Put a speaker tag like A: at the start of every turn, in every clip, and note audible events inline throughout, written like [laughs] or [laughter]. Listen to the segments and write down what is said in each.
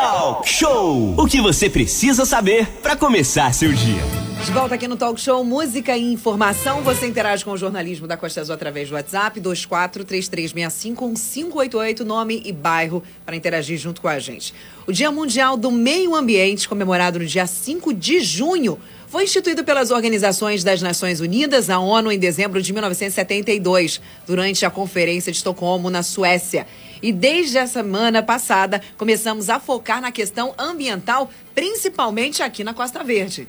A: Talk Show! O que você precisa saber para começar seu dia.
B: De volta aqui no Talk Show Música e Informação. Você interage com o jornalismo da Costa Azul através do WhatsApp 2433651588, nome e bairro para interagir junto com a gente. O Dia Mundial do Meio Ambiente, comemorado no dia 5 de junho, foi instituído pelas organizações das Nações Unidas, a ONU, em dezembro de 1972, durante a Conferência de Estocolmo, na Suécia. E desde a semana passada, começamos a focar na questão ambiental, principalmente aqui na Costa Verde.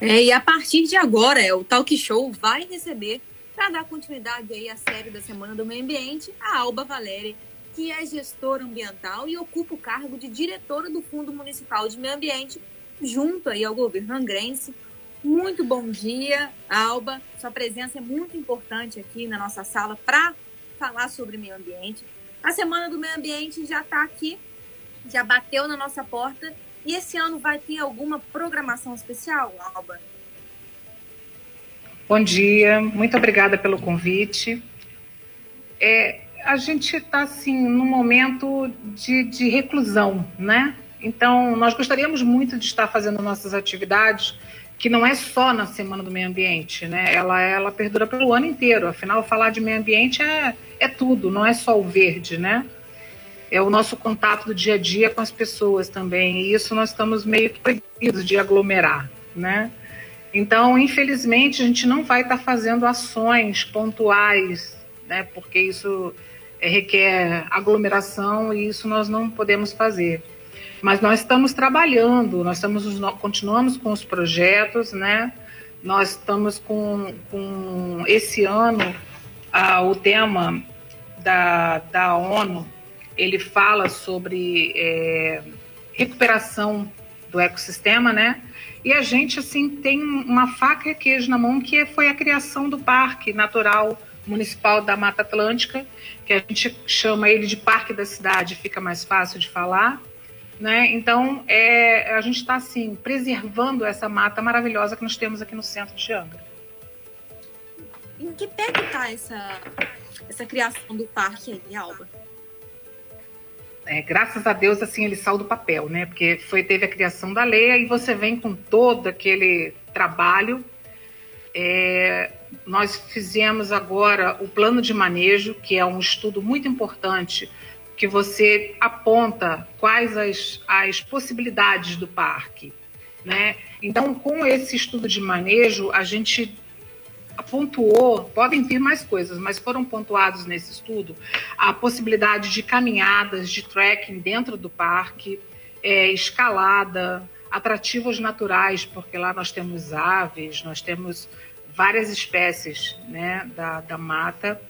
C: É, e a partir de agora, é, o Talk Show vai receber, para dar continuidade aí à série da Semana do Meio Ambiente, a Alba Valéria, que é gestora ambiental e ocupa o cargo de diretora do Fundo Municipal de Meio Ambiente, junto aí ao governo angrense. Muito bom dia, Alba. Sua presença é muito importante aqui na nossa sala para falar sobre meio ambiente. A Semana do Meio Ambiente já está aqui, já bateu na nossa porta e esse ano vai ter alguma programação especial, Alba?
D: Bom dia, muito obrigada pelo convite. É, a gente está assim num momento de, de reclusão, né? Então nós gostaríamos muito de estar fazendo nossas atividades, que não é só na Semana do Meio Ambiente, né? Ela ela perdura pelo ano inteiro. Afinal, falar de meio ambiente é, é tudo, não é só o verde, né? é o nosso contato do dia a dia com as pessoas também. E isso nós estamos meio que proibidos de aglomerar, né? Então, infelizmente, a gente não vai estar fazendo ações pontuais, né? Porque isso é, requer aglomeração e isso nós não podemos fazer. Mas nós estamos trabalhando, nós estamos continuamos com os projetos, né? Nós estamos com, com esse ano ah, o tema da, da ONU ele fala sobre é, recuperação do ecossistema, né? E a gente assim tem uma faca e queijo na mão que foi a criação do Parque Natural Municipal da Mata Atlântica, que a gente chama ele de Parque da Cidade, fica mais fácil de falar, né? Então é, a gente está assim preservando essa mata maravilhosa que nós temos aqui no centro de Angra.
C: Em que pé que está essa essa criação do parque aí, Alba?
D: é, graças a Deus, assim, ele saiu do papel, né? Porque foi, teve a criação da lei, aí você vem com todo aquele trabalho. É, nós fizemos agora o plano de manejo, que é um estudo muito importante, que você aponta quais as, as possibilidades do parque, né? Então, com esse estudo de manejo, a gente pontuou, podem vir mais coisas, mas foram pontuados nesse estudo a possibilidade de caminhadas, de trekking dentro do parque, é, escalada, atrativos naturais, porque lá nós temos aves, nós temos várias espécies né, da, da mata,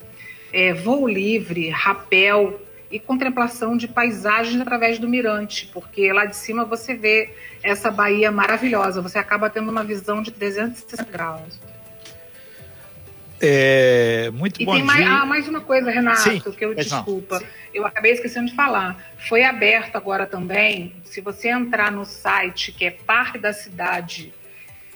D: é, voo livre, rapel e contemplação de paisagens através do mirante, porque lá de cima você vê essa baía maravilhosa, você acaba tendo uma visão de 360 graus.
E: É, muito
D: e
E: bom
D: tem. Mais, ah, mais uma coisa, Renato,
E: Sim,
D: que eu desculpa. Não. Eu acabei esquecendo de falar. Foi aberto agora também, se você entrar no site que é parque da cidade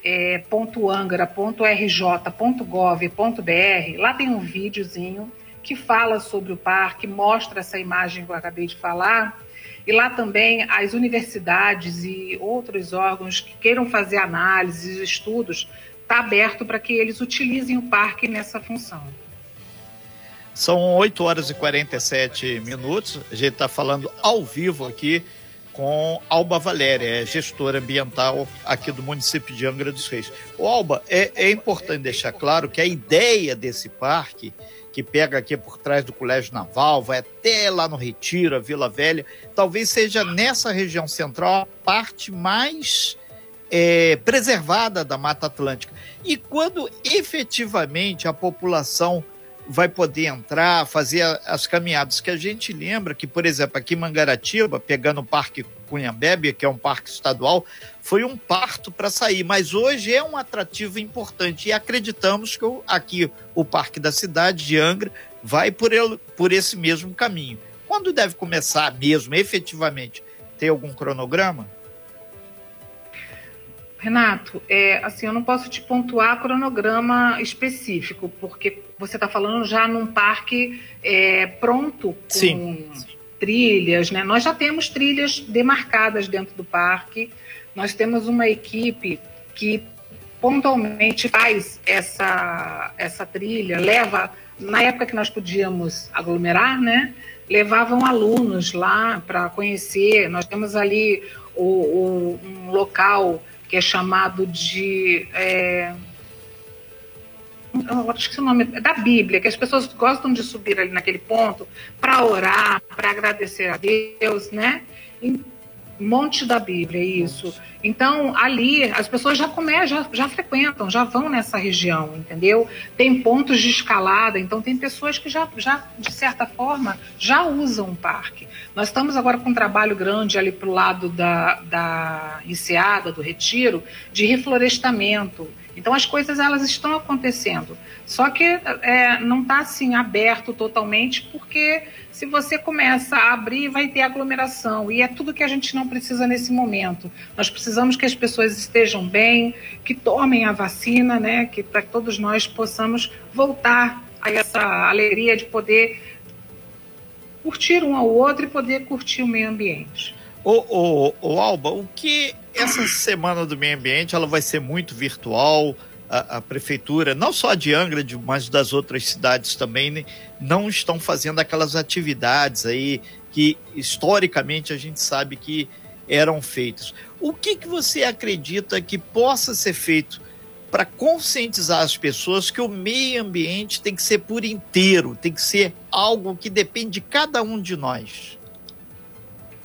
D: é, .angra.rj.gov.br, lá tem um videozinho que fala sobre o parque, mostra essa imagem que eu acabei de falar. E lá também as universidades e outros órgãos que queiram fazer análises, estudos, está aberto para que eles utilizem o parque nessa função.
E: São 8 horas e 47 minutos. A gente está falando ao vivo aqui com Alba Valéria, é gestora ambiental aqui do município de Angra dos Reis. O Alba, é, é importante deixar claro que a ideia desse parque, que pega aqui por trás do Colégio Naval, vai até lá no Retiro, a Vila Velha, talvez seja nessa região central a parte mais é, preservada da Mata Atlântica. E quando efetivamente a população vai poder entrar, fazer as caminhadas, que a gente lembra que, por exemplo, aqui em Mangaratiba, pegando o Parque Cunhambebe, que é um parque estadual, foi um parto para sair, mas hoje é um atrativo importante e acreditamos que aqui o Parque da Cidade de Angra vai por, ele, por esse mesmo caminho. Quando deve começar mesmo, efetivamente? Tem algum cronograma?
D: Renato, é, assim, eu não posso te pontuar cronograma específico, porque você está falando já num parque é, pronto, com, trilhas, né? Nós já temos trilhas demarcadas dentro do parque. Nós temos uma equipe que pontualmente faz essa, essa trilha, leva, na época que nós podíamos aglomerar, né? Levavam alunos lá para conhecer. Nós temos ali o, o, um local que é chamado de. É, acho que o nome é da Bíblia, que as pessoas gostam de subir ali naquele ponto para orar, para agradecer a Deus, né? Monte da Bíblia, isso. Então, ali, as pessoas já começam, já, já frequentam, já vão nessa região, entendeu? Tem pontos de escalada, então tem pessoas que já, já de certa forma, já usam o parque. Nós estamos agora com um trabalho grande ali para o lado da, da Enseada, do Retiro, de reflorestamento. Então, as coisas, elas estão acontecendo. Só que é, não está, assim, aberto totalmente, porque se você começa a abrir, vai ter aglomeração. E é tudo que a gente não precisa nesse momento. Nós precisamos que as pessoas estejam bem, que tomem a vacina, né? Que para todos nós possamos voltar a essa alegria de poder curtir um ao outro e poder curtir o meio ambiente.
E: Ô, Alba, o que essa semana do meio ambiente ela vai ser muito virtual? a, a, prefeitura, não só de Angra, mas das outras cidades também, né, não estão fazendo aquelas atividades aí que historicamente a gente sabe que eram feitas. O que, que você acredita que possa ser feito para conscientizar as pessoas que o meio ambiente tem que ser por inteiro, tem que ser algo que depende de cada um de nós?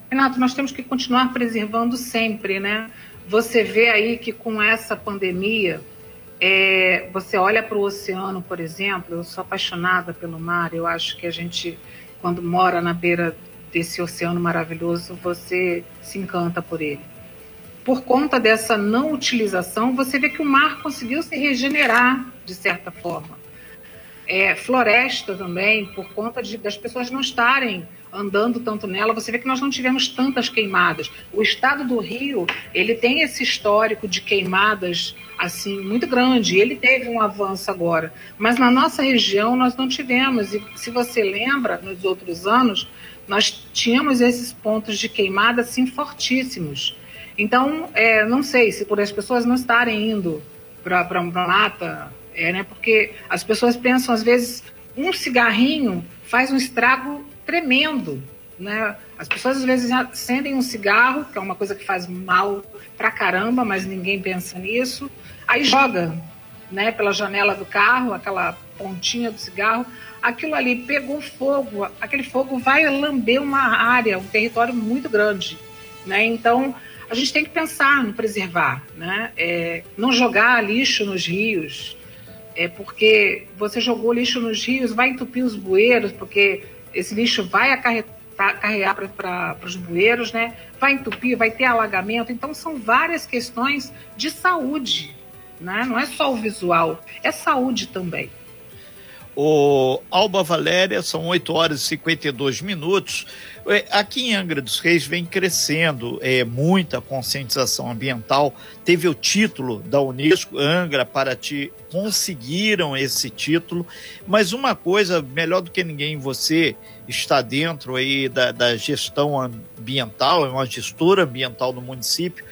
D: Renato, nós temos que continuar preservando sempre, né? Você vê aí que com essa pandemia, é, você olha para o oceano, por exemplo, eu sou apaixonada pelo mar, eu acho que a gente, quando mora na beira desse oceano maravilhoso, você se encanta por ele. Por conta dessa não utilização, você vê que o mar conseguiu se regenerar de certa forma. É, floresta também, por conta de, das pessoas não estarem andando tanto nela, você vê que nós não tivemos tantas queimadas. O estado do Rio, ele tem esse histórico de queimadas assim muito grande, ele teve um avanço agora, mas na nossa região nós não tivemos. E se você lembra, nos outros anos, nós tínhamos esses pontos de queimada assim fortíssimos. Então, é, não sei se por as pessoas não estarem indo para a mata, é, né, porque as pessoas pensam às vezes um cigarrinho faz um estrago tremendo. Né? As pessoas às vezes acendem um cigarro, que é uma coisa que faz mal pra caramba, mas ninguém pensa nisso. Aí joga né, pela janela do carro, aquela pontinha do cigarro, aquilo ali pegou fogo, aquele fogo vai lamber uma área, um território muito grande. Né? Então, a gente tem que pensar no preservar, né? É, não jogar lixo nos rios, é porque você jogou lixo nos rios, vai entupir os bueiros, porque esse lixo vai acarrear para os bueiros, né? vai entupir, vai ter alagamento. Então, são várias questões de saúde. Né? Não é só o visual, é saúde também.
E: O Alba Valéria, são 8 horas e 52 minutos. É, aqui em Angra dos Reis vem crescendo é, muita conscientização ambiental. Teve o título da Unesco, Angra, Paraty, conseguiram esse título. Mas uma coisa, melhor do que ninguém, você está dentro aí da, da gestão ambiental, é uma gestora ambiental no município,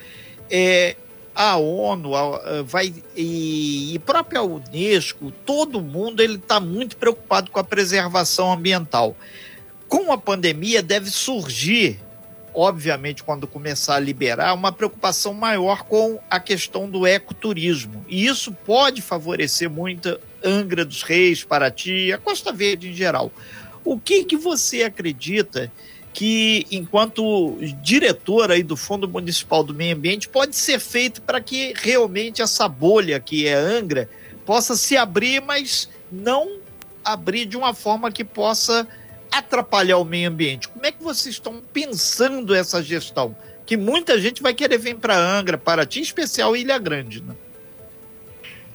E: é, a ONU a, vai e, e própria Unesco, todo mundo ele está muito preocupado com a preservação ambiental. Com a pandemia deve surgir, obviamente, quando começar a liberar, uma preocupação maior com a questão do ecoturismo. E isso pode favorecer muito Angra dos Reis, Paraty, a Costa Verde em geral. O que que você acredita que, enquanto diretor aí do Fundo Municipal do Meio Ambiente, pode ser feito para que realmente essa bolha que é Angra possa se abrir, mas não abrir de uma forma que possa atrapalhar o meio ambiente. Como é que vocês estão pensando essa gestão? Que muita gente vai querer vir para Angra, Paraty, em especial Ilha Grande, né?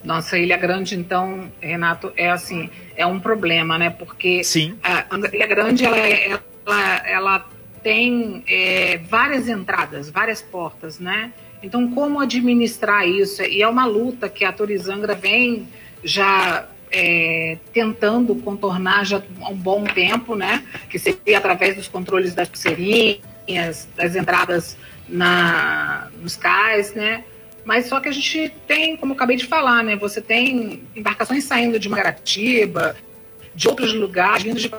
D: Nossa, Ilha Grande, então, Renato, é assim, é um problema, né? Porque
E: Sim.
D: a Ilha Grande, ela é, ela, ela tem é, várias entradas, várias portas, né? Então, como administrar isso? E é uma luta que a Turizangra vem já é, tentando contornar já há um bom tempo, né? Que seria através dos controles das pulseirinhas, das entradas na, nos cais, né? Mas só que a gente tem, como acabei de falar, né? Você tem embarcações saindo de Magaratiba, de outros lugares, vindo de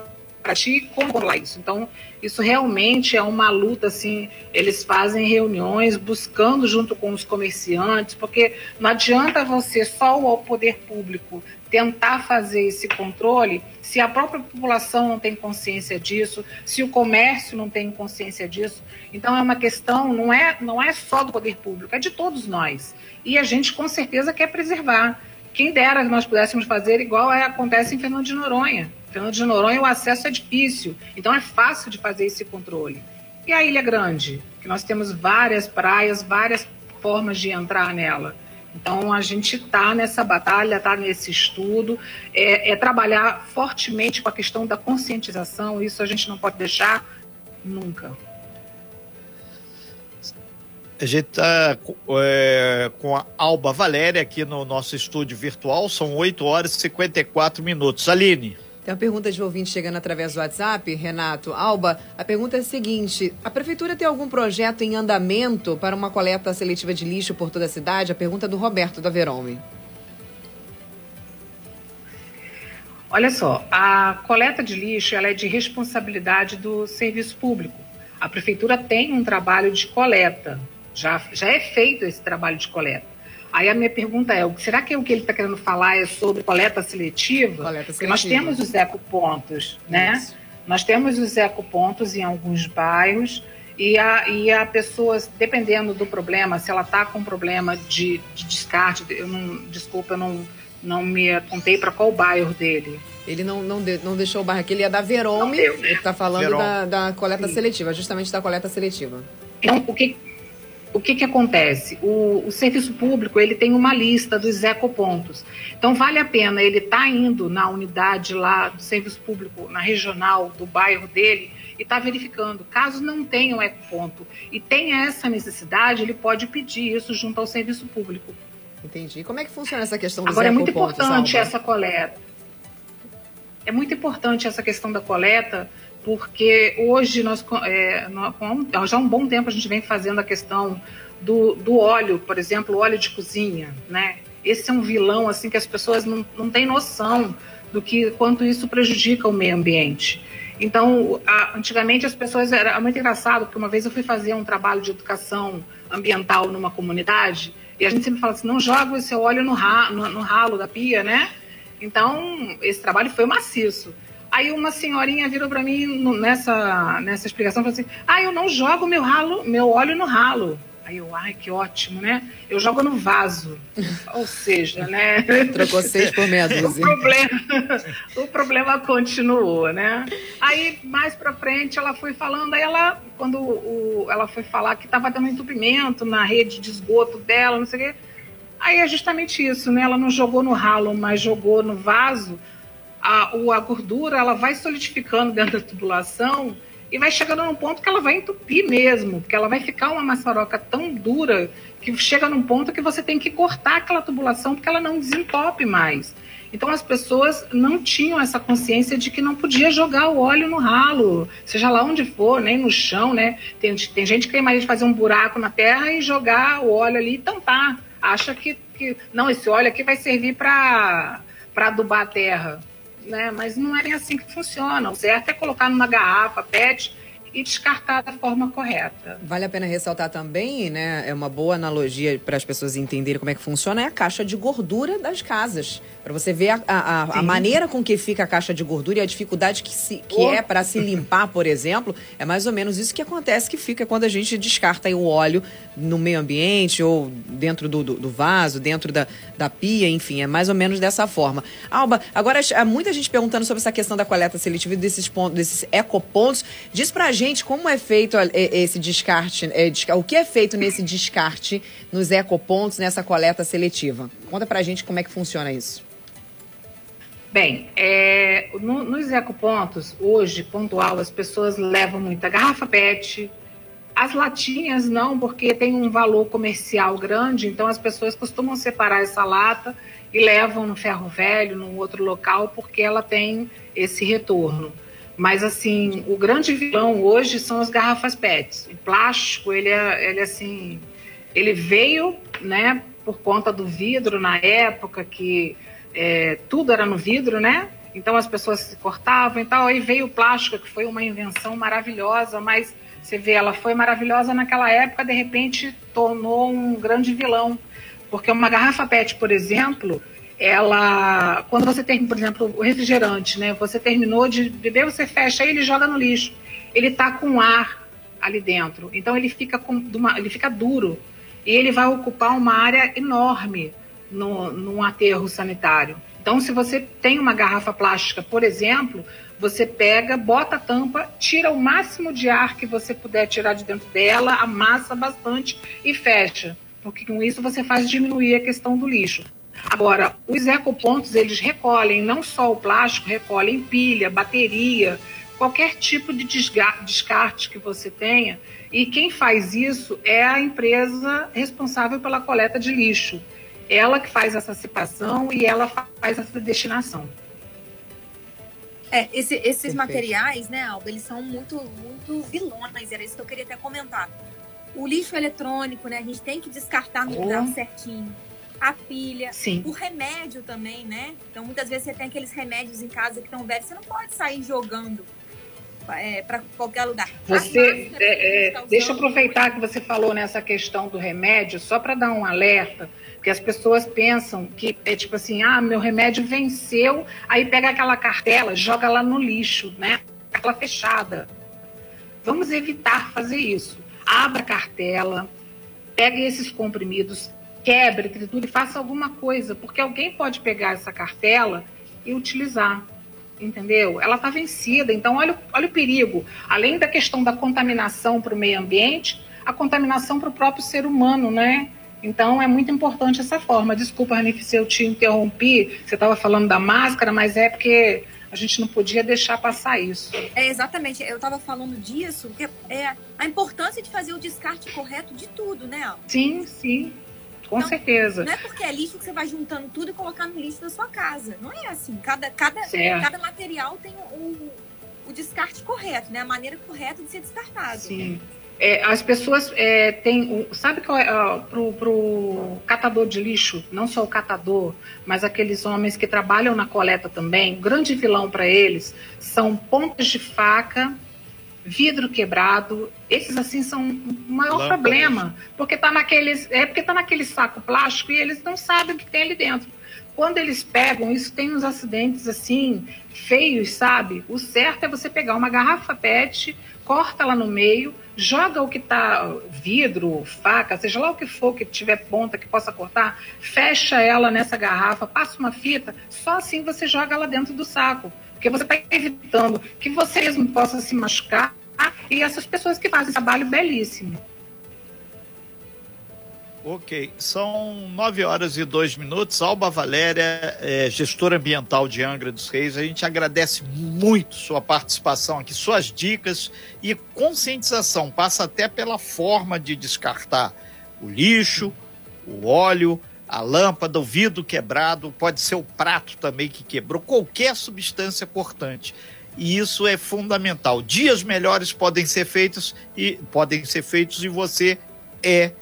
D: Paraty, como controlar isso? Então, isso realmente é uma luta, assim, eles fazem reuniões buscando junto com os comerciantes, porque não adianta você só o poder público tentar fazer esse controle se a própria população não tem consciência disso, se o comércio não tem consciência disso. Então é uma questão, não é, não é só do poder público, é de todos nós. E a gente com certeza quer preservar. Quem dera nós pudéssemos fazer igual é, acontece em Fernando de Noronha. Fernando de Noronha o acesso é difícil, então é fácil de fazer esse controle. E a Ilha Grande, que nós temos várias praias, várias formas de entrar nela. Então, a gente está nessa batalha, está nesse estudo, é, é, trabalhar fortemente com a questão da conscientização, isso a gente não pode deixar nunca.
E: A gente está é, com a Alba Valéria aqui no nosso estúdio virtual, são 8 horas e 54 minutos. Aline.
B: Tem uma pergunta de ouvinte chegando através do WhatsApp, Renato. Alba, a pergunta é a seguinte: a prefeitura tem algum projeto em andamento para uma coleta seletiva de lixo por toda a cidade? A pergunta é do Roberto da Verome.
D: Olha só, a coleta de lixo ela é de responsabilidade do serviço público. A prefeitura tem um trabalho de coleta, já, já é feito esse trabalho de coleta. Aí a minha pergunta é, será que o que ele está querendo falar é sobre coleta seletiva? Coleta seletiva. Porque nós temos os ecopontos, né? Isso. Nós temos os ecopontos em alguns bairros e a, e a pessoa, dependendo do problema, se ela está com problema de, de, descarte, eu não, desculpa, eu não, não me apontei para qual bairro dele.
B: Ele não, não, de, não deixou o bairro aqui, ele é da Verome, deu, né? ele está falando da, da coleta Sim. seletiva, justamente da coleta seletiva.
D: Então, o que, o que, que acontece? O, o, serviço público ele tem uma lista dos ecopontos. Então vale a pena ele estar tá indo na unidade lá do serviço público, na regional do bairro dele e estar tá verificando. Caso não tenha um ecoponto e tenha essa necessidade, ele pode pedir isso junto ao serviço público.
B: Entendi. Como é que funciona essa questão dos
D: Agora é muito importante essa coleta. É muito importante essa questão da coleta porque hoje nós, é, nós, já há um bom tempo a gente vem fazendo a questão do, do óleo, por exemplo, óleo de cozinha, né? Esse é um vilão assim que as pessoas não, não têm noção do que quanto isso prejudica o meio ambiente. Então, a, antigamente as pessoas era muito engraçado porque uma vez eu fui fazer um trabalho de educação ambiental numa comunidade e a gente sempre fala assim, não joga esse óleo no, ra, no, no ralo da pia, né? Então, esse trabalho foi maciço. Aí uma senhorinha virou para mim nessa, nessa explicação e falou assim: Ah, eu não jogo meu ralo, meu óleo no ralo. Aí eu, ai, que ótimo, né? Eu jogo no vaso. [laughs] Ou seja, né?
B: Trocou seis por meia [laughs] dúzia.
D: o, problema, o problema continuou, né? Aí, mais pra frente, ela foi falando, aí ela, quando o, ela foi falar que estava dando entupimento na rede de esgoto dela, não sei o quê. Aí é justamente isso, né? Ela não jogou no ralo, mas jogou no vaso a, a gordura ela vai solidificando dentro da tubulação e vai chegando num ponto que ela vai entupir mesmo, porque ela vai ficar uma maçaroca tão dura que chega num ponto que você tem que cortar aquela tubulação porque ela não desentope mais. Então as pessoas não tinham essa consciência de que não podia jogar o óleo no ralo, seja lá onde for, nem no chão, né? Tem, tem gente que tem mais de fazer um buraco na terra e jogar o óleo ali e tampar. Acha que, que não, esse óleo aqui vai servir para adubar a terra né? Mas não é assim que funciona. O certo é colocar numa garrafa PET e descartar da forma correta.
B: Vale a pena ressaltar também, né? É uma boa analogia para as pessoas entenderem como é que funciona, é a caixa de gordura das casas. Para você ver a, a, a, maneira com que fica a caixa de gordura e a dificuldade que, se, que oh. é para se limpar, por exemplo, é mais ou menos isso que acontece que fica quando a gente descarta o óleo no meio ambiente ou dentro do, do, do vaso, dentro da, da pia, enfim, é mais ou menos dessa forma. Alba, agora há muita gente perguntando sobre essa questão da coleta seletiva e desses pontos, desses ecopontos. Diz pra gente como é feito esse descarte, é, o que é feito nesse descarte nos ecopontos, nessa coleta seletiva. Conta pra gente como é que funciona isso.
D: Bem, é, no, nos ecopontos, hoje, pontual, as pessoas levam muita garrafa PET, as latinhas não, porque tem um valor comercial grande, então as pessoas costumam separar essa lata e levam no ferro velho, num outro local, porque ela tem esse retorno. Mas assim, o grande vilão hoje são as garrafas PETs. O plástico, ele é, ele é assim, ele veio, né, por conta do vidro na época que é, tudo era no vidro, né? Então as pessoas se cortavam e tal. Aí veio o plástico, que foi uma invenção maravilhosa, mas você vê, ela foi maravilhosa naquela época, de repente tornou um grande vilão. Porque uma garrafa PET, por exemplo, ela. Quando você tem, por exemplo, o refrigerante, né? Você terminou de beber, você fecha ele e joga no lixo. Ele está com ar ali dentro. Então ele fica, com, ele fica duro. E ele vai ocupar uma área enorme no, num aterro sanitário. Então, se você tem uma garrafa plástica, por exemplo, você pega, bota a tampa, tira o máximo de ar que você puder tirar de dentro dela, amassa bastante e fecha. Porque com isso você faz diminuir a questão do lixo. Agora, os ecopontos, eles recolhem não só o plástico, recolhem pilha, bateria, qualquer tipo de descarte que você tenha. E quem faz isso é a empresa responsável pela coleta de lixo ela que faz essa separação e ela faz essa destinação.
C: É, esse, esses Perfeito. materiais, né, Alba, eles são muito, muito vilões, era isso que eu queria até comentar. O lixo eletrônico, né, a gente tem que descartar no lugar oh. certinho. A pilha, Sim. o remédio também, né? Então, muitas vezes você tem aqueles remédios em casa que estão velhos, você não pode sair jogando é, para qualquer lugar.
D: Você, é, é, deixa eu aproveitar que você falou nessa questão do remédio, só para dar um alerta porque as pessoas pensam que é tipo assim, ah, meu remédio venceu, aí pega aquela cartela, joga lá no lixo, né? Aquela fechada. Vamos evitar fazer isso. Abra a cartela, pegue esses comprimidos, quebre, triture, faça alguma coisa, porque alguém pode pegar essa cartela e utilizar entendeu? Ela está vencida. Então, olha, olha o perigo. Além da questão da contaminação para o meio ambiente, a contaminação para o próprio ser humano, né? Então é muito importante essa forma. Desculpa, Ranif, se eu te interrompi, você estava falando da máscara, mas é porque a gente não podia deixar passar isso.
C: É exatamente, eu estava falando disso, que é a importância de fazer o descarte correto de tudo, né?
D: Sim, sim. Com então, certeza.
C: Não é porque é lixo que você vai juntando tudo e colocando no lixo da sua casa. Não é assim. Cada, cada, cada material tem o, o descarte correto, né? A maneira correta de ser descartado.
D: Sim. É, as pessoas é, têm. Sabe qual é. Para pro catador de lixo, não só o catador, mas aqueles homens que trabalham na coleta também, o grande vilão para eles são pontas de faca, vidro quebrado. Esses, assim, são o maior Lâmpadas. problema. Porque tá naqueles. É porque tá naquele saco plástico e eles não sabem o que tem ali dentro. Quando eles pegam, isso tem uns acidentes assim, feios, sabe? O certo é você pegar uma garrafa PET, corta lá no meio joga o que está vidro, faca, seja lá o que for que tiver ponta que possa cortar, fecha ela nessa garrafa, passa uma fita, só assim você joga ela dentro do saco, porque você está evitando que você mesmo possa se machucar e essas pessoas que fazem trabalho belíssimo.
E: Ok, são nove horas e dois minutos. Alba Valéria, é, gestora ambiental de Angra dos Reis, a gente agradece muito sua participação aqui, suas dicas e conscientização. Passa até pela forma de descartar o lixo, o óleo, a lâmpada, o vidro quebrado, pode ser o prato também que quebrou, qualquer substância cortante. E isso é fundamental. Dias melhores podem ser feitos e podem ser feitos e você é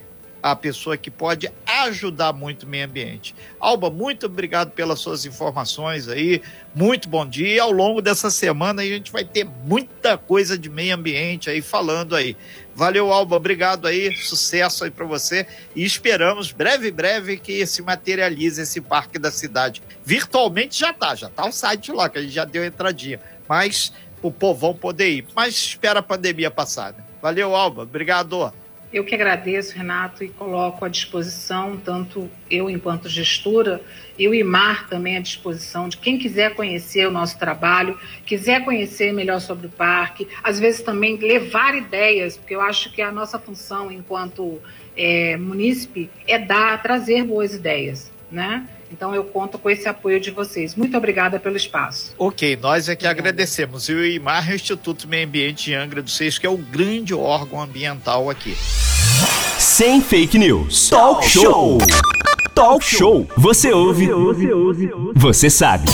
E: a pessoa que pode ajudar muito o meio ambiente. Alba, muito obrigado pelas suas informações aí. Muito bom dia. E ao longo dessa semana a gente vai ter muita coisa de meio ambiente aí falando aí. Valeu, Alba. Obrigado aí. Sucesso aí para você. E esperamos breve, breve que se materialize esse parque da cidade. Virtualmente já tá, já tá o site lá, que a gente já deu entradinha. Mas o povão poder ir. Mas espera a pandemia passar. Né? Valeu, Alba. Obrigado.
D: Eu que agradeço, Renato, e coloco à disposição, tanto eu enquanto gestora, e o IMAR também à disposição de quem quiser conhecer o nosso trabalho, quiser conhecer melhor sobre o parque, às vezes também levar ideias, porque eu acho que a nossa função enquanto é, munícipe é dar, trazer boas ideias, né? Então eu conto com esse apoio de vocês. Muito obrigada pelo espaço.
E: Ok, nós é que Obrigada. agradecemos. E o IMAR é o Instituto Meio Ambiente de Angra dos Seis, que é o grande órgão ambiental aqui.
A: Sem fake news. Talk show. Talk Show. Você ouve, você ouve, você sabe.